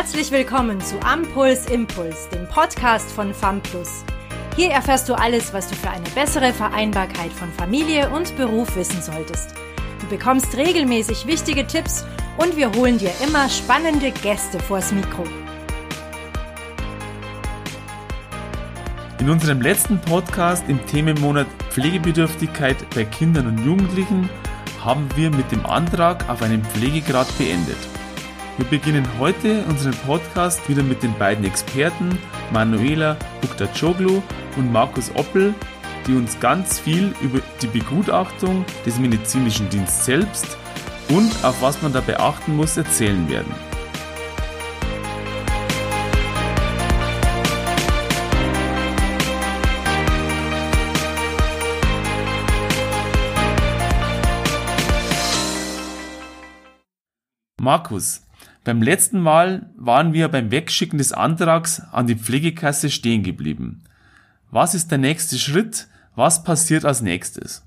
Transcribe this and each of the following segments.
Herzlich willkommen zu Ampuls Impuls, dem Podcast von FAMPLUS. Hier erfährst du alles, was du für eine bessere Vereinbarkeit von Familie und Beruf wissen solltest. Du bekommst regelmäßig wichtige Tipps und wir holen dir immer spannende Gäste vors Mikro. In unserem letzten Podcast im Themenmonat Pflegebedürftigkeit bei Kindern und Jugendlichen haben wir mit dem Antrag auf einen Pflegegrad beendet. Wir beginnen heute unseren Podcast wieder mit den beiden Experten Manuela Bukdacoglu und Markus Oppel, die uns ganz viel über die Begutachtung des medizinischen Dienstes selbst und auf was man da beachten muss erzählen werden. Markus, beim letzten Mal waren wir beim Wegschicken des Antrags an die Pflegekasse stehen geblieben. Was ist der nächste Schritt? Was passiert als nächstes?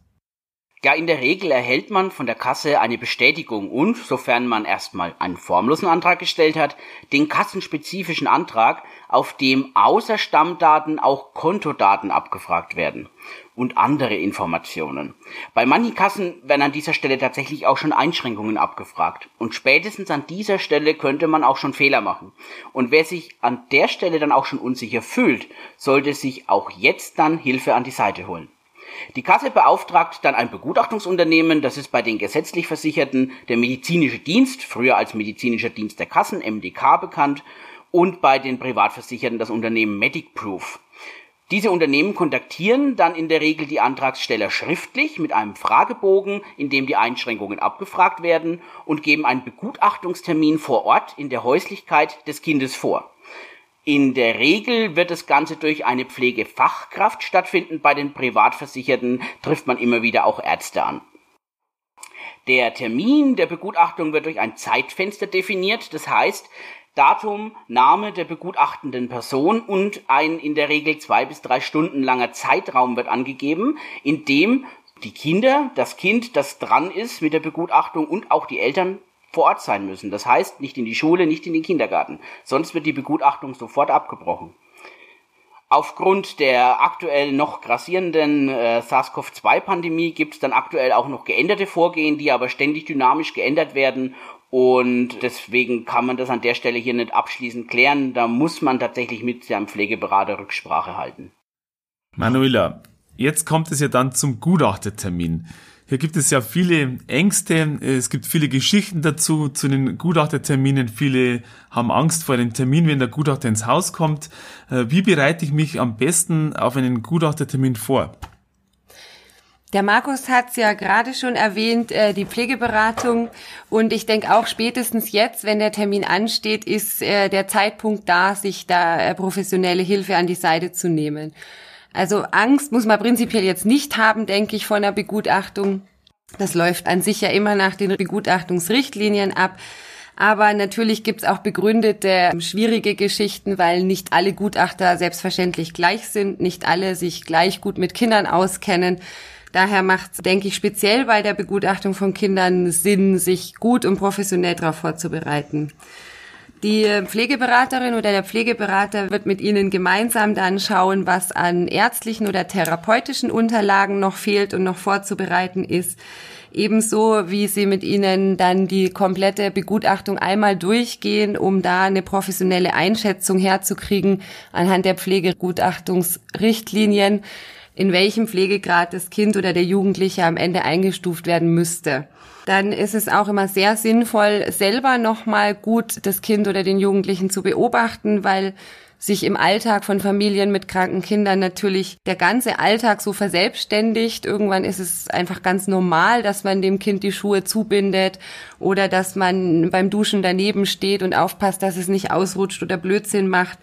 Ja, in der Regel erhält man von der Kasse eine Bestätigung und, sofern man erstmal einen formlosen Antrag gestellt hat, den kassenspezifischen Antrag, auf dem außer Stammdaten auch Kontodaten abgefragt werden und andere Informationen. Bei manchen Kassen werden an dieser Stelle tatsächlich auch schon Einschränkungen abgefragt. Und spätestens an dieser Stelle könnte man auch schon Fehler machen. Und wer sich an der Stelle dann auch schon unsicher fühlt, sollte sich auch jetzt dann Hilfe an die Seite holen. Die Kasse beauftragt dann ein Begutachtungsunternehmen, das ist bei den gesetzlich Versicherten der medizinische Dienst, früher als medizinischer Dienst der Kassen, MDK bekannt, und bei den Privatversicherten das Unternehmen MedicProof. Diese Unternehmen kontaktieren dann in der Regel die Antragsteller schriftlich mit einem Fragebogen, in dem die Einschränkungen abgefragt werden und geben einen Begutachtungstermin vor Ort in der Häuslichkeit des Kindes vor. In der Regel wird das Ganze durch eine Pflegefachkraft stattfinden. Bei den Privatversicherten trifft man immer wieder auch Ärzte an. Der Termin der Begutachtung wird durch ein Zeitfenster definiert. Das heißt, Datum, Name der begutachtenden Person und ein in der Regel zwei bis drei Stunden langer Zeitraum wird angegeben, in dem die Kinder, das Kind, das dran ist mit der Begutachtung und auch die Eltern vor Ort sein müssen. Das heißt, nicht in die Schule, nicht in den Kindergarten. Sonst wird die Begutachtung sofort abgebrochen. Aufgrund der aktuell noch grassierenden äh, SARS-CoV-2-Pandemie gibt es dann aktuell auch noch geänderte Vorgehen, die aber ständig dynamisch geändert werden und deswegen kann man das an der Stelle hier nicht abschließend klären. Da muss man tatsächlich mit seinem Pflegeberater Rücksprache halten. Manuela, jetzt kommt es ja dann zum Gutachtertermin. Hier gibt es ja viele Ängste, es gibt viele Geschichten dazu, zu den Gutachterterminen. Viele haben Angst vor dem Termin, wenn der Gutachter ins Haus kommt. Äh, wie bereite ich mich am besten auf einen Gutachtertermin vor? Der Markus hat es ja gerade schon erwähnt, äh, die Pflegeberatung. Und ich denke auch spätestens jetzt, wenn der Termin ansteht, ist äh, der Zeitpunkt da, sich da äh, professionelle Hilfe an die Seite zu nehmen. Also Angst muss man prinzipiell jetzt nicht haben, denke ich, von der Begutachtung. Das läuft an sich ja immer nach den Begutachtungsrichtlinien ab. Aber natürlich gibt's auch begründete schwierige Geschichten, weil nicht alle Gutachter selbstverständlich gleich sind, nicht alle sich gleich gut mit Kindern auskennen. Daher macht denke ich, speziell bei der Begutachtung von Kindern Sinn, sich gut und professionell darauf vorzubereiten. Die Pflegeberaterin oder der Pflegeberater wird mit Ihnen gemeinsam dann schauen, was an ärztlichen oder therapeutischen Unterlagen noch fehlt und noch vorzubereiten ist. Ebenso wie Sie mit Ihnen dann die komplette Begutachtung einmal durchgehen, um da eine professionelle Einschätzung herzukriegen anhand der Pflegegutachtungsrichtlinien in welchem Pflegegrad das Kind oder der Jugendliche am Ende eingestuft werden müsste. Dann ist es auch immer sehr sinnvoll, selber nochmal gut das Kind oder den Jugendlichen zu beobachten, weil sich im Alltag von Familien mit kranken Kindern natürlich der ganze Alltag so verselbstständigt. Irgendwann ist es einfach ganz normal, dass man dem Kind die Schuhe zubindet oder dass man beim Duschen daneben steht und aufpasst, dass es nicht ausrutscht oder Blödsinn macht.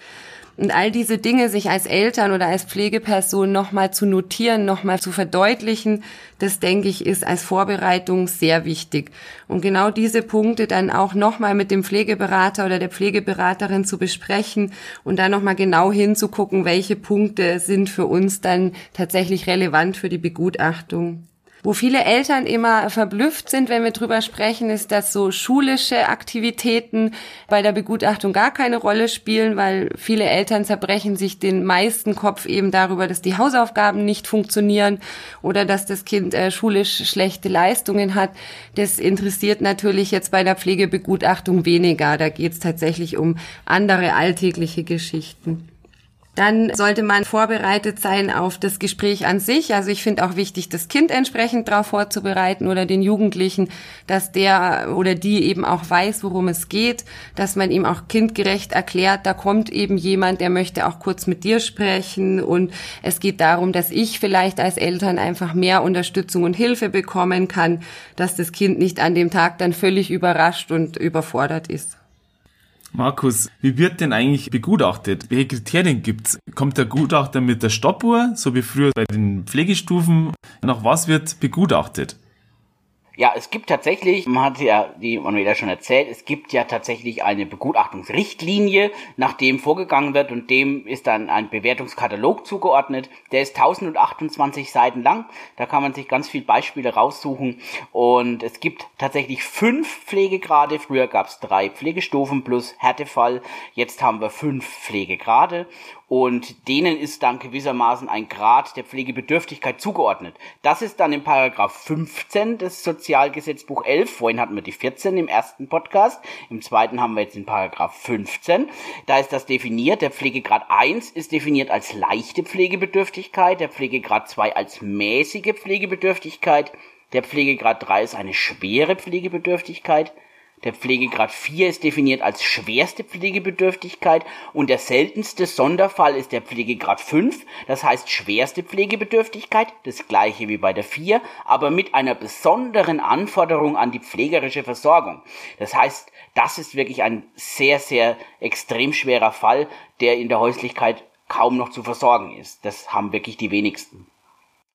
Und all diese Dinge sich als Eltern oder als Pflegeperson nochmal zu notieren, nochmal zu verdeutlichen, das denke ich ist als Vorbereitung sehr wichtig. Und genau diese Punkte dann auch nochmal mit dem Pflegeberater oder der Pflegeberaterin zu besprechen und dann nochmal genau hinzugucken, welche Punkte sind für uns dann tatsächlich relevant für die Begutachtung. Wo viele Eltern immer verblüfft sind, wenn wir drüber sprechen, ist, dass so schulische Aktivitäten bei der Begutachtung gar keine Rolle spielen, weil viele Eltern zerbrechen sich den meisten Kopf eben darüber, dass die Hausaufgaben nicht funktionieren oder dass das Kind äh, schulisch schlechte Leistungen hat. Das interessiert natürlich jetzt bei der Pflegebegutachtung weniger. Da geht es tatsächlich um andere alltägliche Geschichten. Dann sollte man vorbereitet sein auf das Gespräch an sich. Also ich finde auch wichtig, das Kind entsprechend darauf vorzubereiten oder den Jugendlichen, dass der oder die eben auch weiß, worum es geht, dass man ihm auch kindgerecht erklärt, da kommt eben jemand, der möchte auch kurz mit dir sprechen und es geht darum, dass ich vielleicht als Eltern einfach mehr Unterstützung und Hilfe bekommen kann, dass das Kind nicht an dem Tag dann völlig überrascht und überfordert ist. Markus, wie wird denn eigentlich begutachtet? Welche Kriterien gibt's? Kommt der Gutachter mit der Stoppuhr, so wie früher bei den Pflegestufen? Nach was wird begutachtet? Ja, es gibt tatsächlich, man hat ja die Manuela schon erzählt, es gibt ja tatsächlich eine Begutachtungsrichtlinie, nach dem vorgegangen wird und dem ist dann ein Bewertungskatalog zugeordnet. Der ist 1028 Seiten lang, da kann man sich ganz viele Beispiele raussuchen und es gibt tatsächlich fünf Pflegegrade. Früher gab es drei Pflegestufen plus Härtefall, jetzt haben wir fünf Pflegegrade und denen ist dann gewissermaßen ein Grad der Pflegebedürftigkeit zugeordnet. Das ist dann im Paragraph 15 des Sozialgesetzbuch 11. Vorhin hatten wir die 14 im ersten Podcast. Im zweiten haben wir jetzt den Paragraph 15. Da ist das definiert. Der Pflegegrad 1 ist definiert als leichte Pflegebedürftigkeit, der Pflegegrad 2 als mäßige Pflegebedürftigkeit, der Pflegegrad 3 ist eine schwere Pflegebedürftigkeit, der Pflegegrad 4 ist definiert als schwerste Pflegebedürftigkeit und der seltenste Sonderfall ist der Pflegegrad 5, das heißt schwerste Pflegebedürftigkeit, das gleiche wie bei der 4, aber mit einer besonderen Anforderung an die pflegerische Versorgung. Das heißt, das ist wirklich ein sehr, sehr extrem schwerer Fall, der in der Häuslichkeit kaum noch zu versorgen ist. Das haben wirklich die wenigsten.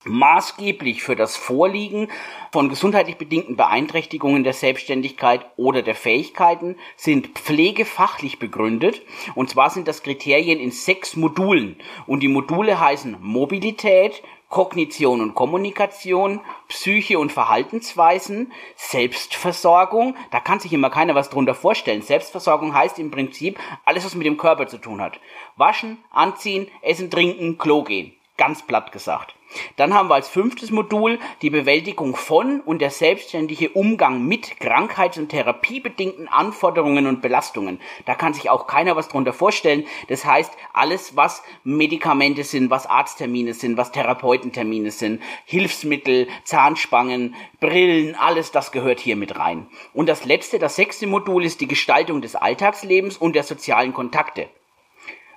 Maßgeblich für das Vorliegen von gesundheitlich bedingten Beeinträchtigungen der Selbstständigkeit oder der Fähigkeiten sind pflegefachlich begründet. Und zwar sind das Kriterien in sechs Modulen. Und die Module heißen Mobilität, Kognition und Kommunikation, Psyche und Verhaltensweisen, Selbstversorgung. Da kann sich immer keiner was drunter vorstellen. Selbstversorgung heißt im Prinzip alles, was mit dem Körper zu tun hat. Waschen, anziehen, essen, trinken, Klo gehen. Ganz platt gesagt. Dann haben wir als fünftes Modul die Bewältigung von und der selbstständige Umgang mit krankheits- und therapiebedingten Anforderungen und Belastungen. Da kann sich auch keiner was drunter vorstellen. Das heißt, alles, was Medikamente sind, was Arzttermine sind, was Therapeutentermine sind, Hilfsmittel, Zahnspangen, Brillen, alles das gehört hier mit rein. Und das letzte, das sechste Modul ist die Gestaltung des Alltagslebens und der sozialen Kontakte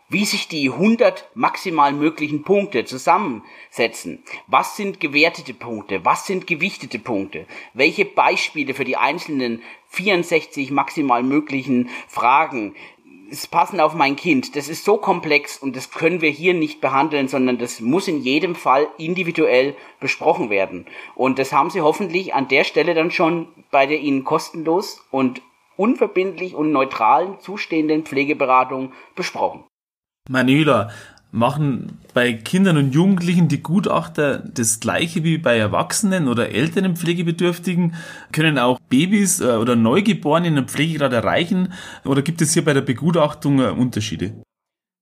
wie sich die 100 maximal möglichen Punkte zusammensetzen. Was sind gewertete Punkte? Was sind gewichtete Punkte? Welche Beispiele für die einzelnen 64 maximal möglichen Fragen es passen auf mein Kind. Das ist so komplex und das können wir hier nicht behandeln, sondern das muss in jedem Fall individuell besprochen werden. Und das haben Sie hoffentlich an der Stelle dann schon bei der Ihnen kostenlos und unverbindlich und neutralen zustehenden Pflegeberatung besprochen. Manuela, machen bei Kindern und Jugendlichen die Gutachter das gleiche wie bei Erwachsenen oder älteren Pflegebedürftigen? Können auch Babys äh, oder Neugeborene einen Pflegegrad erreichen? Oder gibt es hier bei der Begutachtung äh, Unterschiede?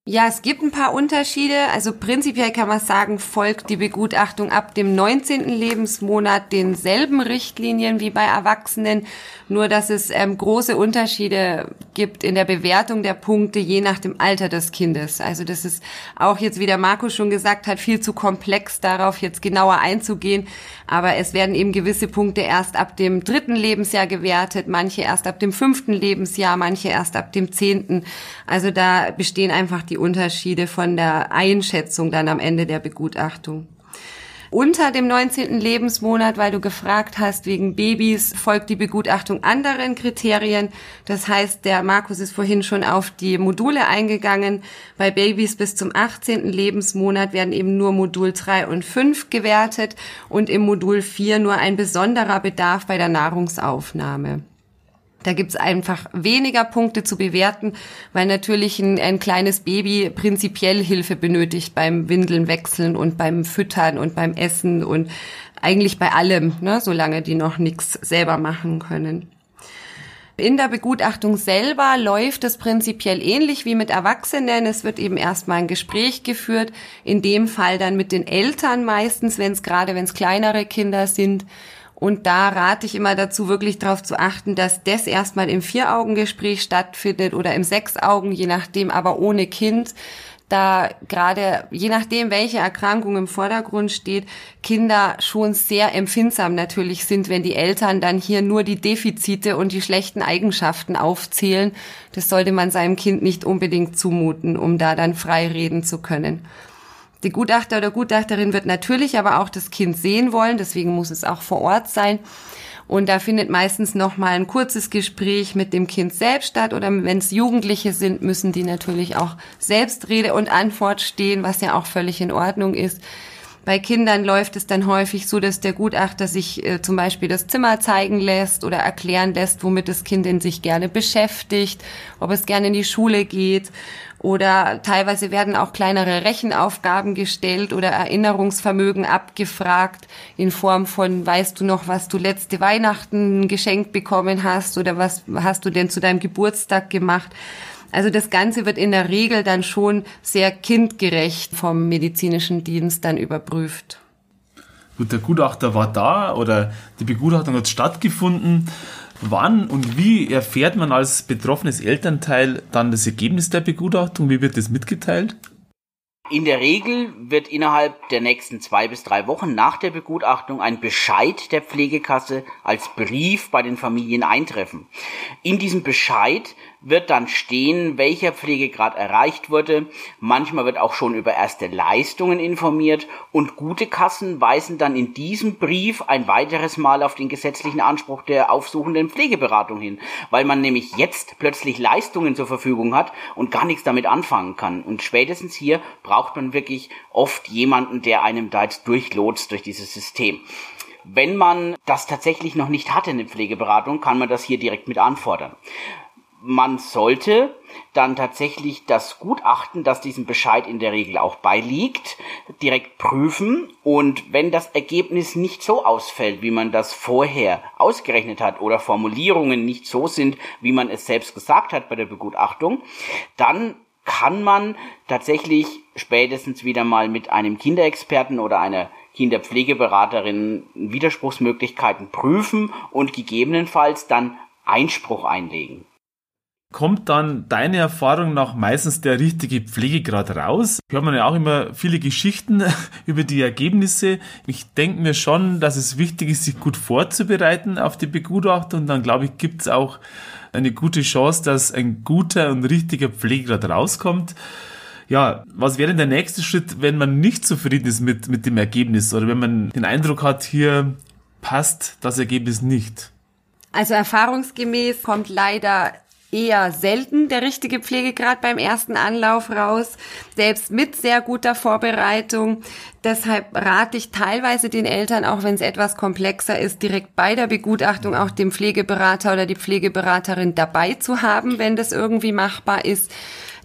Ja, es gibt ein paar Unterschiede. Also prinzipiell kann man sagen, folgt die Begutachtung ab dem 19. Lebensmonat denselben Richtlinien wie bei Erwachsenen, nur dass es ähm, große Unterschiede gibt in der Bewertung der Punkte je nach dem Alter des Kindes. Also das ist auch jetzt, wie der Marco schon gesagt hat, viel zu komplex darauf jetzt genauer einzugehen. Aber es werden eben gewisse Punkte erst ab dem dritten Lebensjahr gewertet, manche erst ab dem fünften Lebensjahr, manche erst ab dem zehnten. Also da bestehen einfach die Unterschiede von der Einschätzung dann am Ende der Begutachtung. Unter dem 19. Lebensmonat, weil du gefragt hast, wegen Babys folgt die Begutachtung anderen Kriterien. Das heißt, der Markus ist vorhin schon auf die Module eingegangen. Bei Babys bis zum 18. Lebensmonat werden eben nur Modul 3 und 5 gewertet und im Modul 4 nur ein besonderer Bedarf bei der Nahrungsaufnahme. Da gibt's einfach weniger Punkte zu bewerten, weil natürlich ein, ein, kleines Baby prinzipiell Hilfe benötigt beim Windeln wechseln und beim Füttern und beim Essen und eigentlich bei allem, ne, solange die noch nichts selber machen können. In der Begutachtung selber läuft es prinzipiell ähnlich wie mit Erwachsenen. Es wird eben erstmal ein Gespräch geführt, in dem Fall dann mit den Eltern meistens, wenn es gerade, wenn es kleinere Kinder sind. Und da rate ich immer dazu, wirklich darauf zu achten, dass das erstmal im Vier-Augen-Gespräch stattfindet oder im Sechs-Augen, je nachdem, aber ohne Kind, da gerade, je nachdem, welche Erkrankung im Vordergrund steht, Kinder schon sehr empfindsam natürlich sind, wenn die Eltern dann hier nur die Defizite und die schlechten Eigenschaften aufzählen. Das sollte man seinem Kind nicht unbedingt zumuten, um da dann frei reden zu können. Die Gutachter oder Gutachterin wird natürlich aber auch das Kind sehen wollen, deswegen muss es auch vor Ort sein. Und da findet meistens noch mal ein kurzes Gespräch mit dem Kind selbst statt. Oder wenn es Jugendliche sind, müssen die natürlich auch selbst Rede und Antwort stehen, was ja auch völlig in Ordnung ist. Bei Kindern läuft es dann häufig so, dass der Gutachter sich äh, zum Beispiel das Zimmer zeigen lässt oder erklären lässt, womit das Kind in sich gerne beschäftigt, ob es gerne in die Schule geht oder teilweise werden auch kleinere Rechenaufgaben gestellt oder Erinnerungsvermögen abgefragt in Form von, weißt du noch, was du letzte Weihnachten geschenkt bekommen hast oder was hast du denn zu deinem Geburtstag gemacht? Also das Ganze wird in der Regel dann schon sehr kindgerecht vom medizinischen Dienst dann überprüft. Gut, der Gutachter war da oder die Begutachtung hat stattgefunden. Wann und wie erfährt man als betroffenes Elternteil dann das Ergebnis der Begutachtung? Wie wird das mitgeteilt? In der Regel wird innerhalb der nächsten zwei bis drei Wochen nach der Begutachtung ein Bescheid der Pflegekasse als Brief bei den Familien eintreffen. In diesem Bescheid wird dann stehen, welcher Pflegegrad erreicht wurde. Manchmal wird auch schon über erste Leistungen informiert und gute Kassen weisen dann in diesem Brief ein weiteres Mal auf den gesetzlichen Anspruch der aufsuchenden Pflegeberatung hin, weil man nämlich jetzt plötzlich Leistungen zur Verfügung hat und gar nichts damit anfangen kann. Und spätestens hier braucht man wirklich oft jemanden, der einem da jetzt durchlotst durch dieses System. Wenn man das tatsächlich noch nicht hatte, eine Pflegeberatung, kann man das hier direkt mit anfordern man sollte dann tatsächlich das Gutachten, das diesem Bescheid in der Regel auch beiliegt, direkt prüfen. Und wenn das Ergebnis nicht so ausfällt, wie man das vorher ausgerechnet hat oder Formulierungen nicht so sind, wie man es selbst gesagt hat bei der Begutachtung, dann kann man tatsächlich spätestens wieder mal mit einem Kinderexperten oder einer Kinderpflegeberaterin Widerspruchsmöglichkeiten prüfen und gegebenenfalls dann Einspruch einlegen kommt dann deine Erfahrung nach meistens der richtige Pflegegrad raus? Hört man ja auch immer viele Geschichten über die Ergebnisse. Ich denke mir schon, dass es wichtig ist, sich gut vorzubereiten auf die Begutachtung. Und dann glaube ich, gibt es auch eine gute Chance, dass ein guter und richtiger Pflegegrad rauskommt. Ja, was wäre denn der nächste Schritt, wenn man nicht zufrieden ist mit, mit dem Ergebnis oder wenn man den Eindruck hat, hier passt das Ergebnis nicht? Also erfahrungsgemäß kommt leider eher selten der richtige Pflegegrad beim ersten Anlauf raus, selbst mit sehr guter Vorbereitung. Deshalb rate ich teilweise den Eltern, auch wenn es etwas komplexer ist, direkt bei der Begutachtung auch den Pflegeberater oder die Pflegeberaterin dabei zu haben, wenn das irgendwie machbar ist.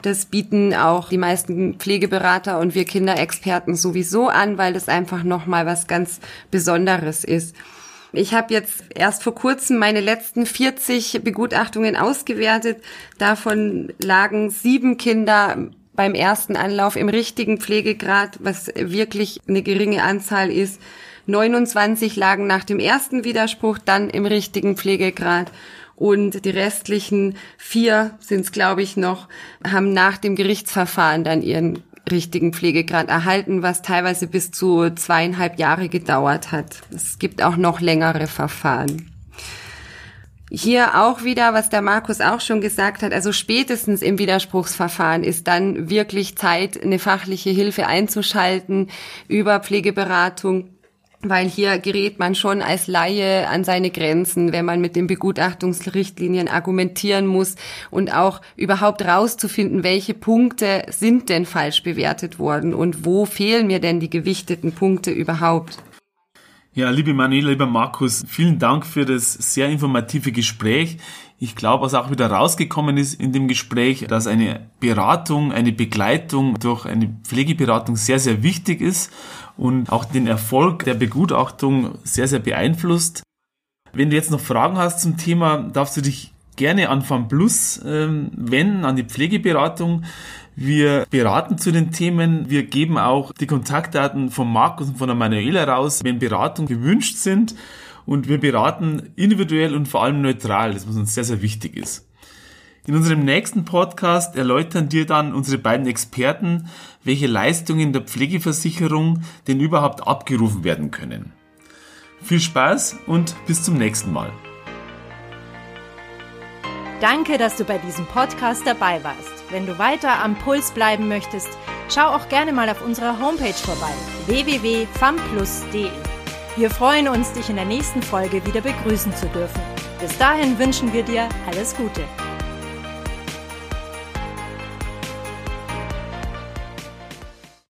Das bieten auch die meisten Pflegeberater und wir Kinderexperten sowieso an, weil das einfach nochmal was ganz Besonderes ist. Ich habe jetzt erst vor kurzem meine letzten 40 Begutachtungen ausgewertet. Davon lagen sieben Kinder beim ersten Anlauf im richtigen Pflegegrad, was wirklich eine geringe Anzahl ist. 29 lagen nach dem ersten Widerspruch dann im richtigen Pflegegrad und die restlichen vier sind es, glaube ich, noch, haben nach dem Gerichtsverfahren dann ihren richtigen Pflegegrad erhalten, was teilweise bis zu zweieinhalb Jahre gedauert hat. Es gibt auch noch längere Verfahren. Hier auch wieder, was der Markus auch schon gesagt hat, also spätestens im Widerspruchsverfahren ist dann wirklich Zeit, eine fachliche Hilfe einzuschalten über Pflegeberatung weil hier gerät man schon als Laie an seine Grenzen, wenn man mit den Begutachtungsrichtlinien argumentieren muss und auch überhaupt rauszufinden, welche Punkte sind denn falsch bewertet worden und wo fehlen mir denn die gewichteten Punkte überhaupt. Ja, liebe Manuela, lieber Markus, vielen Dank für das sehr informative Gespräch. Ich glaube, was auch wieder rausgekommen ist in dem Gespräch, dass eine Beratung, eine Begleitung durch eine Pflegeberatung sehr, sehr wichtig ist und auch den Erfolg der Begutachtung sehr, sehr beeinflusst. Wenn du jetzt noch Fragen hast zum Thema, darfst du dich gerne an FAMPlus ähm, wenden, an die Pflegeberatung. Wir beraten zu den Themen. Wir geben auch die Kontaktdaten von Markus und von der Manuela raus, wenn Beratungen gewünscht sind und wir beraten individuell und vor allem neutral, das was uns sehr, sehr wichtig ist. In unserem nächsten Podcast erläutern dir dann unsere beiden Experten, welche Leistungen der Pflegeversicherung denn überhaupt abgerufen werden können. Viel Spaß und bis zum nächsten Mal. Danke, dass du bei diesem Podcast dabei warst. Wenn du weiter am Puls bleiben möchtest, schau auch gerne mal auf unserer Homepage vorbei www.famplus.de. Wir freuen uns, dich in der nächsten Folge wieder begrüßen zu dürfen. Bis dahin wünschen wir dir alles Gute.